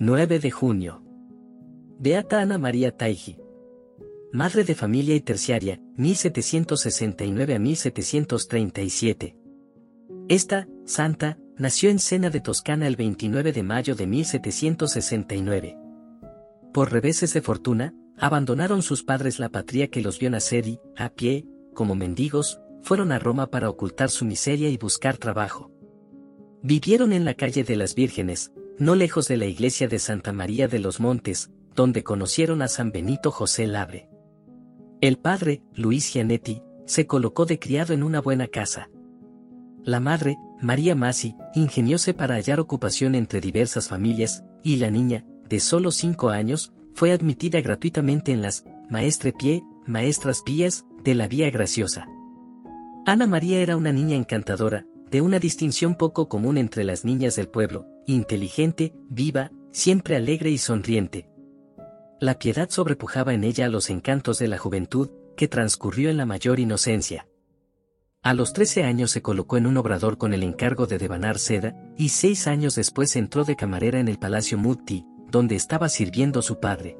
9 de junio. Beata Ana María Taigi. Madre de familia y terciaria, 1769 a 1737. Esta, santa, nació en Sena de Toscana el 29 de mayo de 1769. Por reveses de fortuna, abandonaron sus padres la patria que los vio nacer y, a pie, como mendigos, fueron a Roma para ocultar su miseria y buscar trabajo. Vivieron en la calle de las Vírgenes, no lejos de la iglesia de Santa María de los Montes, donde conocieron a San Benito José Labre. El padre, Luis Gianetti, se colocó de criado en una buena casa. La madre, María Masi, ingenióse para hallar ocupación entre diversas familias, y la niña, de solo cinco años, fue admitida gratuitamente en las Maestre Pie, Maestras Pías, de la Vía Graciosa. Ana María era una niña encantadora, de una distinción poco común entre las niñas del pueblo, inteligente, viva, siempre alegre y sonriente. La piedad sobrepujaba en ella los encantos de la juventud, que transcurrió en la mayor inocencia. A los 13 años se colocó en un obrador con el encargo de devanar seda, y seis años después entró de camarera en el Palacio Mutti, donde estaba sirviendo su padre.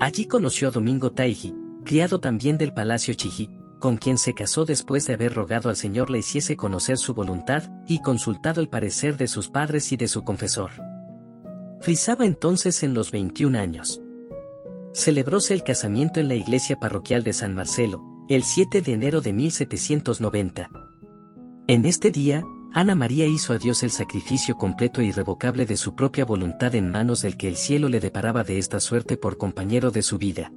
Allí conoció a Domingo Taiji, criado también del Palacio Chiji, con quien se casó después de haber rogado al Señor le hiciese conocer su voluntad y consultado el parecer de sus padres y de su confesor. Frisaba entonces en los 21 años. Celebróse el casamiento en la iglesia parroquial de San Marcelo, el 7 de enero de 1790. En este día, Ana María hizo a Dios el sacrificio completo e irrevocable de su propia voluntad en manos del que el cielo le deparaba de esta suerte por compañero de su vida.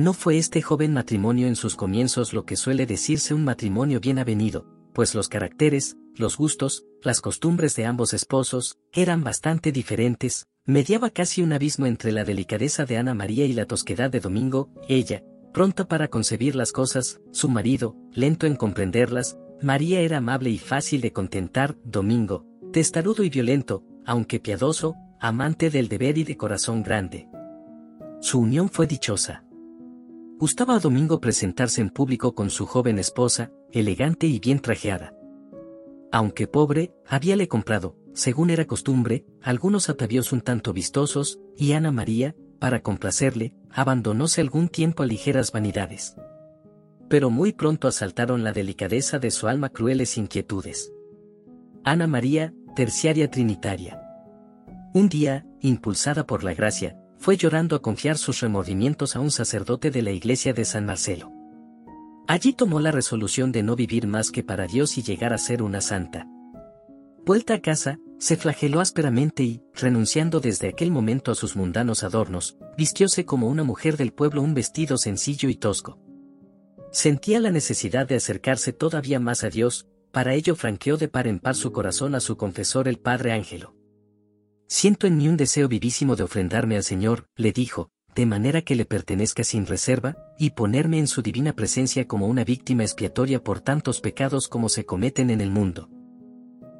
No fue este joven matrimonio en sus comienzos lo que suele decirse un matrimonio bien avenido, pues los caracteres, los gustos, las costumbres de ambos esposos, eran bastante diferentes, mediaba casi un abismo entre la delicadeza de Ana María y la tosquedad de Domingo, ella, pronta para concebir las cosas, su marido, lento en comprenderlas, María era amable y fácil de contentar, Domingo, testarudo y violento, aunque piadoso, amante del deber y de corazón grande. Su unión fue dichosa. Gustaba a Domingo presentarse en público con su joven esposa, elegante y bien trajeada. Aunque pobre, habíale comprado, según era costumbre, algunos atavíos un tanto vistosos, y Ana María, para complacerle, abandonóse algún tiempo a ligeras vanidades. Pero muy pronto asaltaron la delicadeza de su alma crueles inquietudes. Ana María, terciaria trinitaria. Un día, impulsada por la gracia, fue llorando a confiar sus remordimientos a un sacerdote de la iglesia de San Marcelo. Allí tomó la resolución de no vivir más que para Dios y llegar a ser una santa. Vuelta a casa, se flageló ásperamente y, renunciando desde aquel momento a sus mundanos adornos, vistióse como una mujer del pueblo un vestido sencillo y tosco. Sentía la necesidad de acercarse todavía más a Dios, para ello franqueó de par en par su corazón a su confesor el Padre Ángelo. Siento en mí un deseo vivísimo de ofrendarme al Señor, le dijo, de manera que le pertenezca sin reserva, y ponerme en su divina presencia como una víctima expiatoria por tantos pecados como se cometen en el mundo.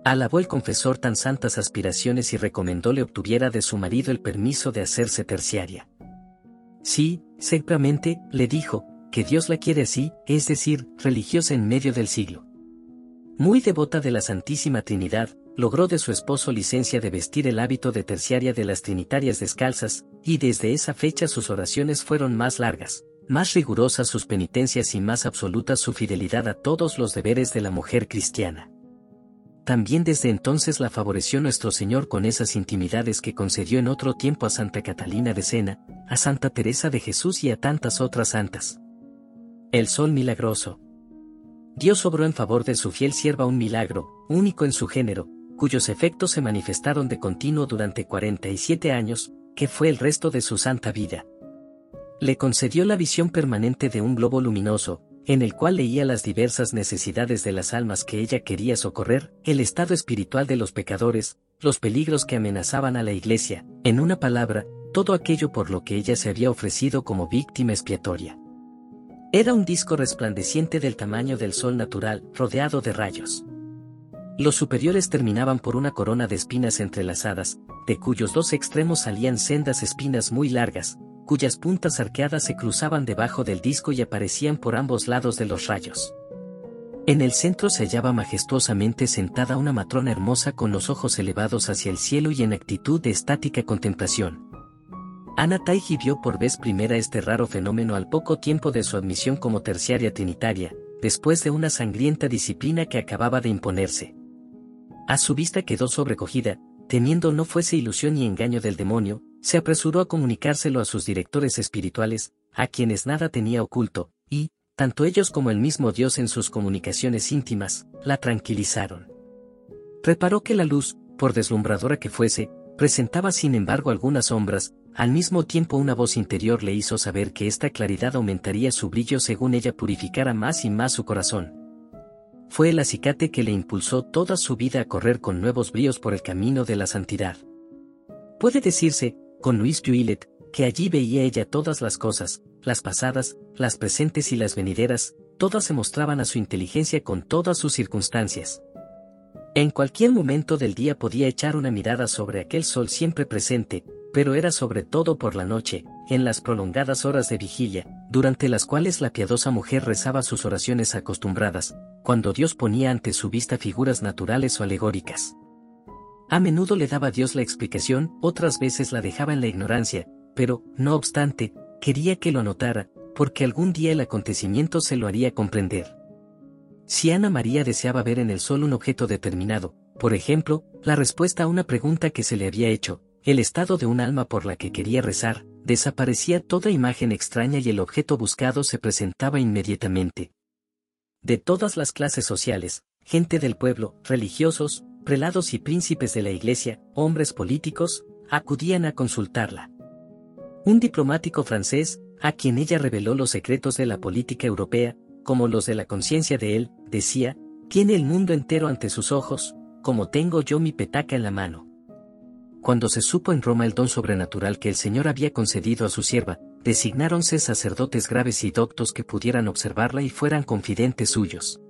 Alabó el confesor tan santas aspiraciones y recomendó le obtuviera de su marido el permiso de hacerse terciaria. Sí, seguramente, le dijo, que Dios la quiere así, es decir, religiosa en medio del siglo. Muy devota de la Santísima Trinidad, logró de su esposo licencia de vestir el hábito de terciaria de las trinitarias descalzas, y desde esa fecha sus oraciones fueron más largas, más rigurosas sus penitencias y más absoluta su fidelidad a todos los deberes de la mujer cristiana. También desde entonces la favoreció nuestro Señor con esas intimidades que concedió en otro tiempo a Santa Catalina de Sena, a Santa Teresa de Jesús y a tantas otras santas. El Sol Milagroso. Dios obró en favor de su fiel sierva un milagro, único en su género, cuyos efectos se manifestaron de continuo durante 47 años, que fue el resto de su santa vida. Le concedió la visión permanente de un globo luminoso, en el cual leía las diversas necesidades de las almas que ella quería socorrer, el estado espiritual de los pecadores, los peligros que amenazaban a la iglesia, en una palabra, todo aquello por lo que ella se había ofrecido como víctima expiatoria. Era un disco resplandeciente del tamaño del sol natural, rodeado de rayos. Los superiores terminaban por una corona de espinas entrelazadas, de cuyos dos extremos salían sendas espinas muy largas, cuyas puntas arqueadas se cruzaban debajo del disco y aparecían por ambos lados de los rayos. En el centro se hallaba majestuosamente sentada una matrona hermosa con los ojos elevados hacia el cielo y en actitud de estática contemplación. Ana Taiji vio por vez primera este raro fenómeno al poco tiempo de su admisión como terciaria trinitaria, después de una sangrienta disciplina que acababa de imponerse. A su vista quedó sobrecogida, temiendo no fuese ilusión y engaño del demonio, se apresuró a comunicárselo a sus directores espirituales, a quienes nada tenía oculto, y, tanto ellos como el mismo Dios en sus comunicaciones íntimas, la tranquilizaron. Reparó que la luz, por deslumbradora que fuese, presentaba sin embargo algunas sombras, al mismo tiempo una voz interior le hizo saber que esta claridad aumentaría su brillo según ella purificara más y más su corazón. Fue el acicate que le impulsó toda su vida a correr con nuevos bríos por el camino de la santidad. Puede decirse, con Luis Juillet, que allí veía ella todas las cosas, las pasadas, las presentes y las venideras, todas se mostraban a su inteligencia con todas sus circunstancias. En cualquier momento del día podía echar una mirada sobre aquel sol siempre presente, pero era sobre todo por la noche, en las prolongadas horas de vigilia, durante las cuales la piadosa mujer rezaba sus oraciones acostumbradas, cuando Dios ponía ante su vista figuras naturales o alegóricas. A menudo le daba a Dios la explicación, otras veces la dejaba en la ignorancia, pero, no obstante, quería que lo notara, porque algún día el acontecimiento se lo haría comprender. Si Ana María deseaba ver en el sol un objeto determinado, por ejemplo, la respuesta a una pregunta que se le había hecho, el estado de un alma por la que quería rezar, desaparecía toda imagen extraña y el objeto buscado se presentaba inmediatamente. De todas las clases sociales, gente del pueblo, religiosos, prelados y príncipes de la iglesia, hombres políticos, acudían a consultarla. Un diplomático francés, a quien ella reveló los secretos de la política europea, como los de la conciencia de él, decía, tiene el mundo entero ante sus ojos, como tengo yo mi petaca en la mano. Cuando se supo en Roma el don sobrenatural que el Señor había concedido a su sierva, designáronse sacerdotes graves y doctos que pudieran observarla y fueran confidentes suyos.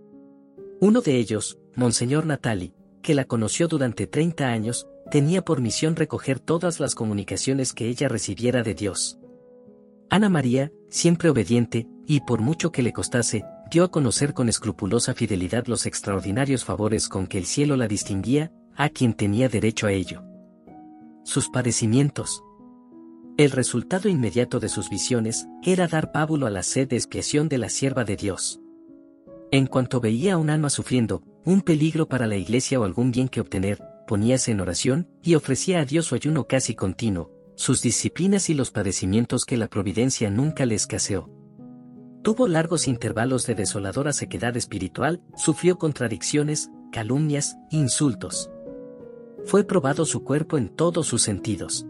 Uno de ellos, Monseñor Natali, que la conoció durante 30 años, tenía por misión recoger todas las comunicaciones que ella recibiera de Dios. Ana María, siempre obediente, y por mucho que le costase, dio a conocer con escrupulosa fidelidad los extraordinarios favores con que el cielo la distinguía, a quien tenía derecho a ello. Sus padecimientos. El resultado inmediato de sus visiones era dar pábulo a la sed de expiación de la sierva de Dios. En cuanto veía a un alma sufriendo, un peligro para la iglesia o algún bien que obtener, poníase en oración y ofrecía a Dios su ayuno casi continuo, sus disciplinas y los padecimientos que la providencia nunca le escaseó. Tuvo largos intervalos de desoladora sequedad espiritual, sufrió contradicciones, calumnias, insultos. Fue probado su cuerpo en todos sus sentidos.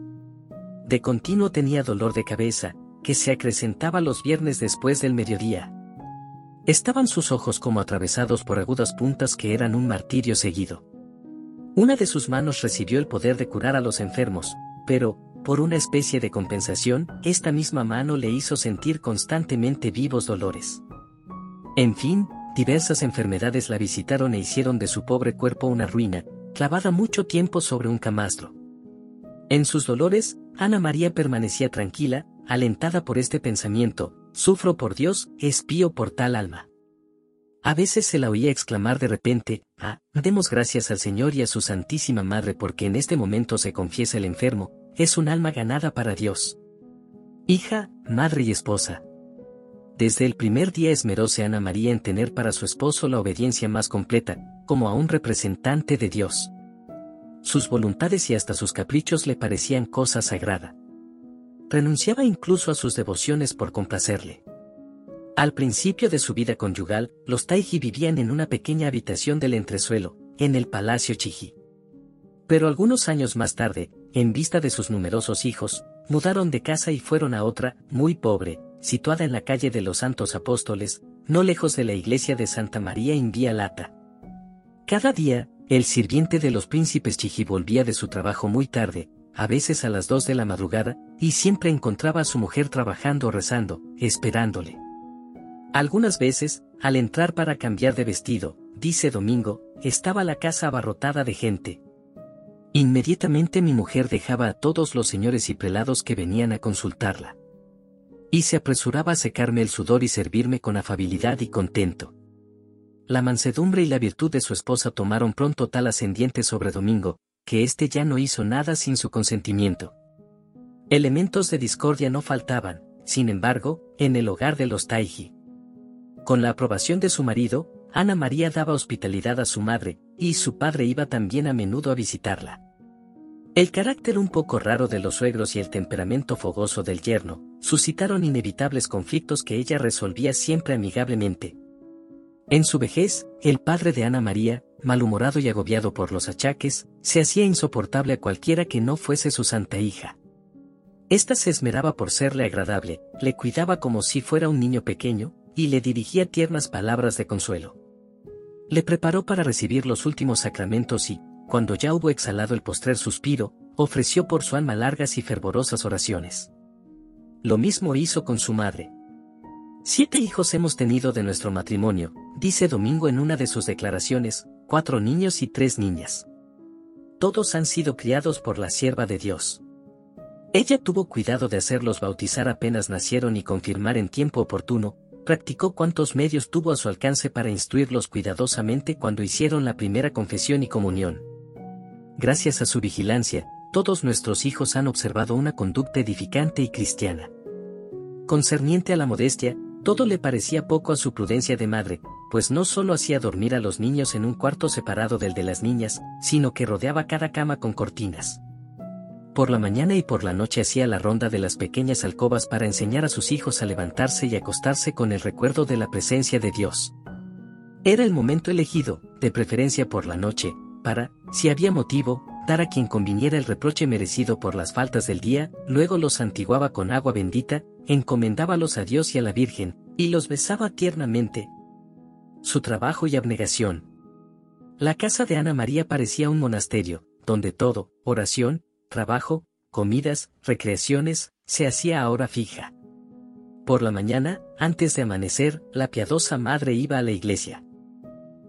De continuo tenía dolor de cabeza, que se acrecentaba los viernes después del mediodía. Estaban sus ojos como atravesados por agudas puntas que eran un martirio seguido. Una de sus manos recibió el poder de curar a los enfermos, pero, por una especie de compensación, esta misma mano le hizo sentir constantemente vivos dolores. En fin, diversas enfermedades la visitaron e hicieron de su pobre cuerpo una ruina, clavada mucho tiempo sobre un camastro. En sus dolores, Ana María permanecía tranquila, alentada por este pensamiento, sufro por Dios, espío por tal alma. A veces se la oía exclamar de repente, ah, demos gracias al Señor y a su Santísima Madre porque en este momento se confiesa el enfermo, es un alma ganada para Dios. Hija, madre y esposa. Desde el primer día esmeróse Ana María en tener para su esposo la obediencia más completa, como a un representante de Dios. Sus voluntades y hasta sus caprichos le parecían cosa sagrada. Renunciaba incluso a sus devociones por complacerle. Al principio de su vida conyugal, los Taiji vivían en una pequeña habitación del entresuelo, en el Palacio Chiji. Pero algunos años más tarde, en vista de sus numerosos hijos, mudaron de casa y fueron a otra, muy pobre, situada en la calle de los Santos Apóstoles, no lejos de la iglesia de Santa María en Vía Lata. Cada día, el sirviente de los príncipes Chiji volvía de su trabajo muy tarde, a veces a las dos de la madrugada, y siempre encontraba a su mujer trabajando o rezando, esperándole. Algunas veces, al entrar para cambiar de vestido, dice Domingo, estaba la casa abarrotada de gente. Inmediatamente mi mujer dejaba a todos los señores y prelados que venían a consultarla y se apresuraba a secarme el sudor y servirme con afabilidad y contento. la mansedumbre y la virtud de su esposa tomaron pronto tal ascendiente sobre Domingo, que éste ya no hizo nada sin su consentimiento. Elementos de discordia no faltaban, sin embargo, en el hogar de los Taiji. Con la aprobación de su marido, Ana María daba hospitalidad a su madre, y su padre iba también a menudo a visitarla. El carácter un poco raro de los suegros y el temperamento fogoso del yerno, suscitaron inevitables conflictos que ella resolvía siempre amigablemente. En su vejez, el padre de Ana María, malhumorado y agobiado por los achaques, se hacía insoportable a cualquiera que no fuese su santa hija. Esta se esmeraba por serle agradable, le cuidaba como si fuera un niño pequeño, y le dirigía tiernas palabras de consuelo. Le preparó para recibir los últimos sacramentos y, cuando ya hubo exhalado el postrer suspiro, ofreció por su alma largas y fervorosas oraciones. Lo mismo hizo con su madre. Siete hijos hemos tenido de nuestro matrimonio, dice Domingo en una de sus declaraciones, cuatro niños y tres niñas. Todos han sido criados por la sierva de Dios. Ella tuvo cuidado de hacerlos bautizar apenas nacieron y confirmar en tiempo oportuno, practicó cuantos medios tuvo a su alcance para instruirlos cuidadosamente cuando hicieron la primera confesión y comunión gracias a su vigilancia, todos nuestros hijos han observado una conducta edificante y cristiana. Concerniente a la modestia, todo le parecía poco a su prudencia de madre, pues no solo hacía dormir a los niños en un cuarto separado del de las niñas, sino que rodeaba cada cama con cortinas. Por la mañana y por la noche hacía la ronda de las pequeñas alcobas para enseñar a sus hijos a levantarse y acostarse con el recuerdo de la presencia de Dios. Era el momento elegido, de preferencia por la noche, para, si había motivo, dar a quien conviniera el reproche merecido por las faltas del día, luego los santiguaba con agua bendita, encomendábalos a Dios y a la Virgen, y los besaba tiernamente. Su trabajo y abnegación. La casa de Ana María parecía un monasterio, donde todo, oración, trabajo, comidas, recreaciones, se hacía a hora fija. Por la mañana, antes de amanecer, la piadosa madre iba a la iglesia.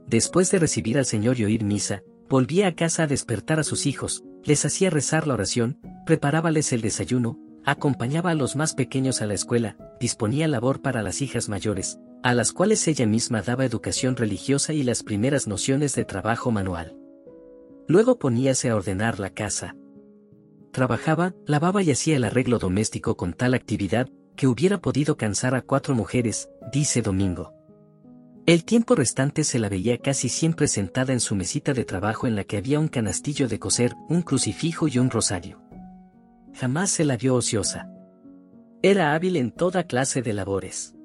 Después de recibir al Señor y oír misa, Volvía a casa a despertar a sus hijos, les hacía rezar la oración, preparábales el desayuno, acompañaba a los más pequeños a la escuela, disponía labor para las hijas mayores, a las cuales ella misma daba educación religiosa y las primeras nociones de trabajo manual. Luego poníase a ordenar la casa. Trabajaba, lavaba y hacía el arreglo doméstico con tal actividad, que hubiera podido cansar a cuatro mujeres, dice Domingo. El tiempo restante se la veía casi siempre sentada en su mesita de trabajo en la que había un canastillo de coser, un crucifijo y un rosario. Jamás se la vio ociosa. Era hábil en toda clase de labores.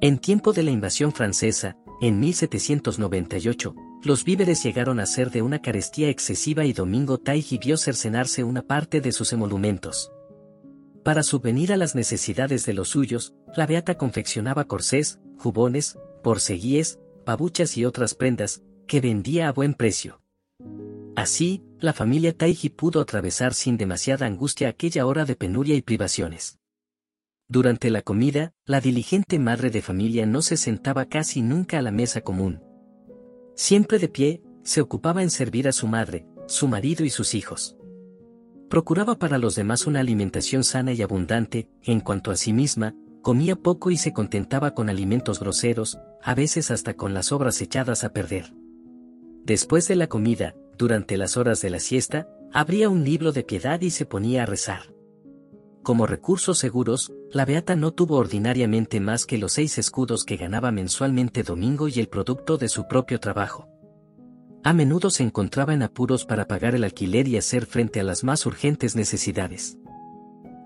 En tiempo de la invasión francesa, en 1798, los víveres llegaron a ser de una carestía excesiva y Domingo Taigi vio cercenarse una parte de sus emolumentos. Para subvenir a las necesidades de los suyos, la beata confeccionaba corsés, jubones, porceguíes, pabuchas y otras prendas, que vendía a buen precio. Así, la familia Taiji pudo atravesar sin demasiada angustia aquella hora de penuria y privaciones. Durante la comida, la diligente madre de familia no se sentaba casi nunca a la mesa común. Siempre de pie, se ocupaba en servir a su madre, su marido y sus hijos. Procuraba para los demás una alimentación sana y abundante, en cuanto a sí misma, comía poco y se contentaba con alimentos groseros, a veces hasta con las obras echadas a perder. Después de la comida, durante las horas de la siesta, abría un libro de piedad y se ponía a rezar. Como recursos seguros, la Beata no tuvo ordinariamente más que los seis escudos que ganaba mensualmente Domingo y el producto de su propio trabajo. A menudo se encontraba en apuros para pagar el alquiler y hacer frente a las más urgentes necesidades.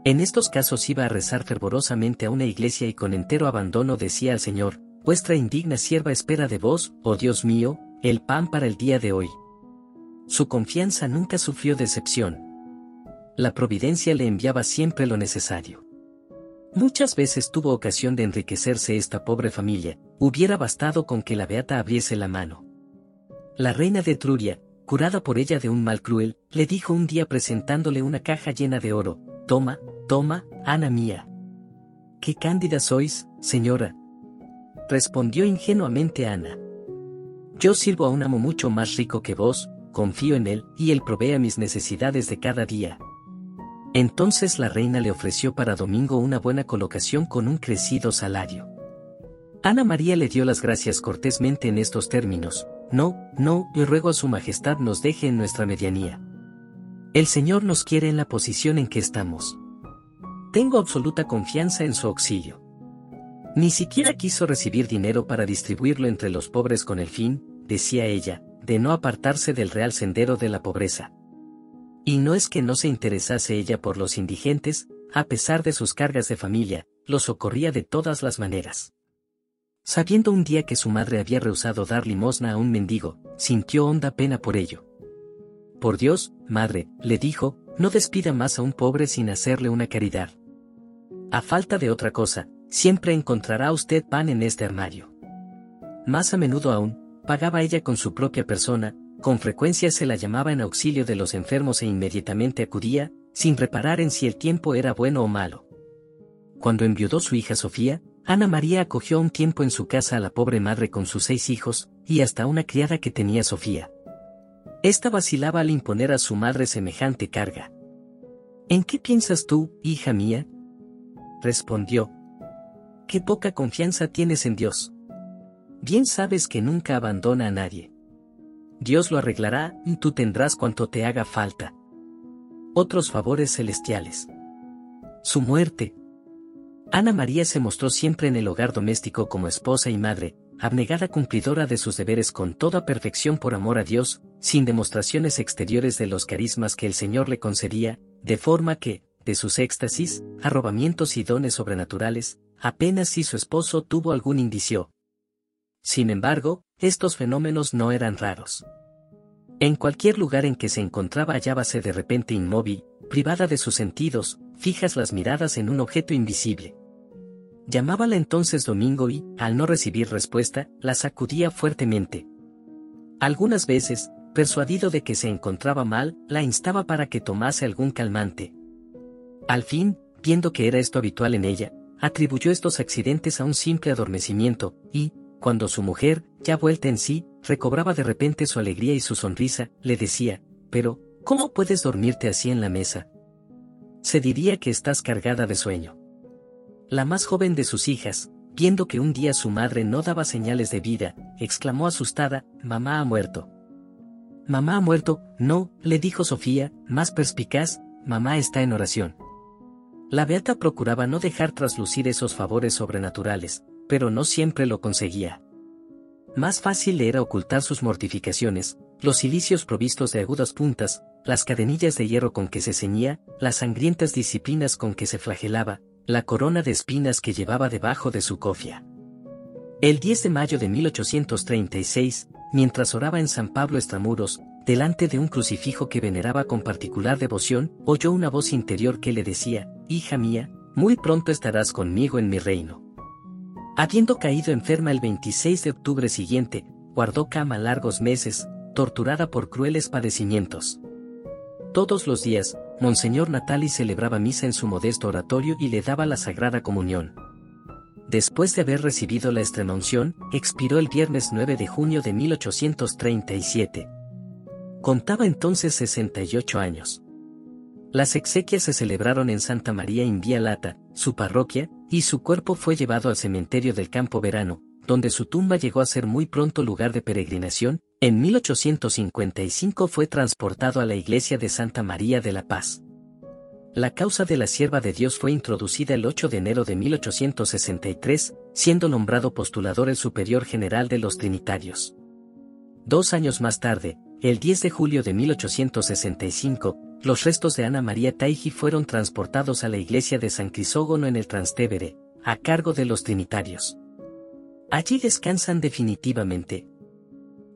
En estos casos iba a rezar fervorosamente a una iglesia y con entero abandono decía al Señor, vuestra indigna sierva espera de vos, oh Dios mío, el pan para el día de hoy. Su confianza nunca sufrió decepción. La providencia le enviaba siempre lo necesario. Muchas veces tuvo ocasión de enriquecerse esta pobre familia, hubiera bastado con que la beata abriese la mano. La reina de Etruria, curada por ella de un mal cruel, le dijo un día presentándole una caja llena de oro, Toma, toma, Ana mía. Qué cándida sois, señora. Respondió ingenuamente Ana. Yo sirvo a un amo mucho más rico que vos, confío en él, y él provee a mis necesidades de cada día. Entonces la reina le ofreció para Domingo una buena colocación con un crecido salario. Ana María le dio las gracias cortésmente en estos términos, no, no, yo ruego a su majestad nos deje en nuestra medianía. El Señor nos quiere en la posición en que estamos. Tengo absoluta confianza en su auxilio. Ni siquiera quiso recibir dinero para distribuirlo entre los pobres con el fin, decía ella, de no apartarse del real sendero de la pobreza. Y no es que no se interesase ella por los indigentes, a pesar de sus cargas de familia, los socorría de todas las maneras. Sabiendo un día que su madre había rehusado dar limosna a un mendigo, sintió honda pena por ello. Por Dios, madre, le dijo, no despida más a un pobre sin hacerle una caridad. A falta de otra cosa, siempre encontrará usted pan en este armario. Más a menudo aún, pagaba ella con su propia persona, con frecuencia se la llamaba en auxilio de los enfermos e inmediatamente acudía, sin reparar en si el tiempo era bueno o malo. Cuando enviudó su hija Sofía, Ana María acogió un tiempo en su casa a la pobre madre con sus seis hijos, y hasta una criada que tenía Sofía. Esta vacilaba al imponer a su madre semejante carga. ¿En qué piensas tú, hija mía? Respondió. Qué poca confianza tienes en Dios. Bien sabes que nunca abandona a nadie. Dios lo arreglará y tú tendrás cuanto te haga falta. Otros favores celestiales. Su muerte. Ana María se mostró siempre en el hogar doméstico como esposa y madre, abnegada cumplidora de sus deberes con toda perfección por amor a Dios, sin demostraciones exteriores de los carismas que el Señor le concedía, de forma que, de sus éxtasis, arrobamientos y dones sobrenaturales, apenas si su esposo tuvo algún indicio. Sin embargo, estos fenómenos no eran raros. En cualquier lugar en que se encontraba hallábase de repente inmóvil, privada de sus sentidos, fijas las miradas en un objeto invisible. Llamábala entonces Domingo y, al no recibir respuesta, la sacudía fuertemente. Algunas veces, persuadido de que se encontraba mal, la instaba para que tomase algún calmante. Al fin, viendo que era esto habitual en ella, atribuyó estos accidentes a un simple adormecimiento, y, cuando su mujer, ya vuelta en sí, recobraba de repente su alegría y su sonrisa, le decía, pero, ¿cómo puedes dormirte así en la mesa? Se diría que estás cargada de sueño. La más joven de sus hijas, viendo que un día su madre no daba señales de vida, exclamó asustada, Mamá ha muerto. Mamá ha muerto, no, le dijo Sofía, más perspicaz, mamá está en oración. La beata procuraba no dejar traslucir esos favores sobrenaturales, pero no siempre lo conseguía. Más fácil era ocultar sus mortificaciones, los cilicios provistos de agudas puntas, las cadenillas de hierro con que se ceñía, las sangrientas disciplinas con que se flagelaba, la corona de espinas que llevaba debajo de su cofia. El 10 de mayo de 1836, mientras oraba en San Pablo Estramuros, delante de un crucifijo que veneraba con particular devoción, oyó una voz interior que le decía, Hija mía, muy pronto estarás conmigo en mi reino. Habiendo caído enferma el 26 de octubre siguiente, guardó cama largos meses, torturada por crueles padecimientos. Todos los días, Monseñor Natali celebraba misa en su modesto oratorio y le daba la Sagrada Comunión. Después de haber recibido la estremunción, expiró el viernes 9 de junio de 1837. Contaba entonces 68 años. Las exequias se celebraron en Santa María in Vía Lata, su parroquia, y su cuerpo fue llevado al cementerio del Campo Verano, donde su tumba llegó a ser muy pronto lugar de peregrinación, en 1855 fue transportado a la iglesia de Santa María de la Paz. La causa de la sierva de Dios fue introducida el 8 de enero de 1863, siendo nombrado postulador el superior general de los Trinitarios. Dos años más tarde, el 10 de julio de 1865, los restos de Ana María Taiji fueron transportados a la iglesia de San Crisógono en el Trastevere, a cargo de los Trinitarios. Allí descansan definitivamente.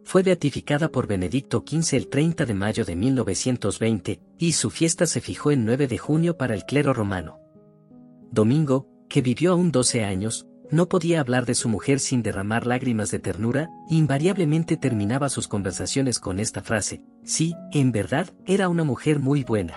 Fue beatificada por Benedicto XV el 30 de mayo de 1920, y su fiesta se fijó en 9 de junio para el clero romano. Domingo, que vivió aún 12 años, no podía hablar de su mujer sin derramar lágrimas de ternura, invariablemente terminaba sus conversaciones con esta frase, sí, en verdad, era una mujer muy buena.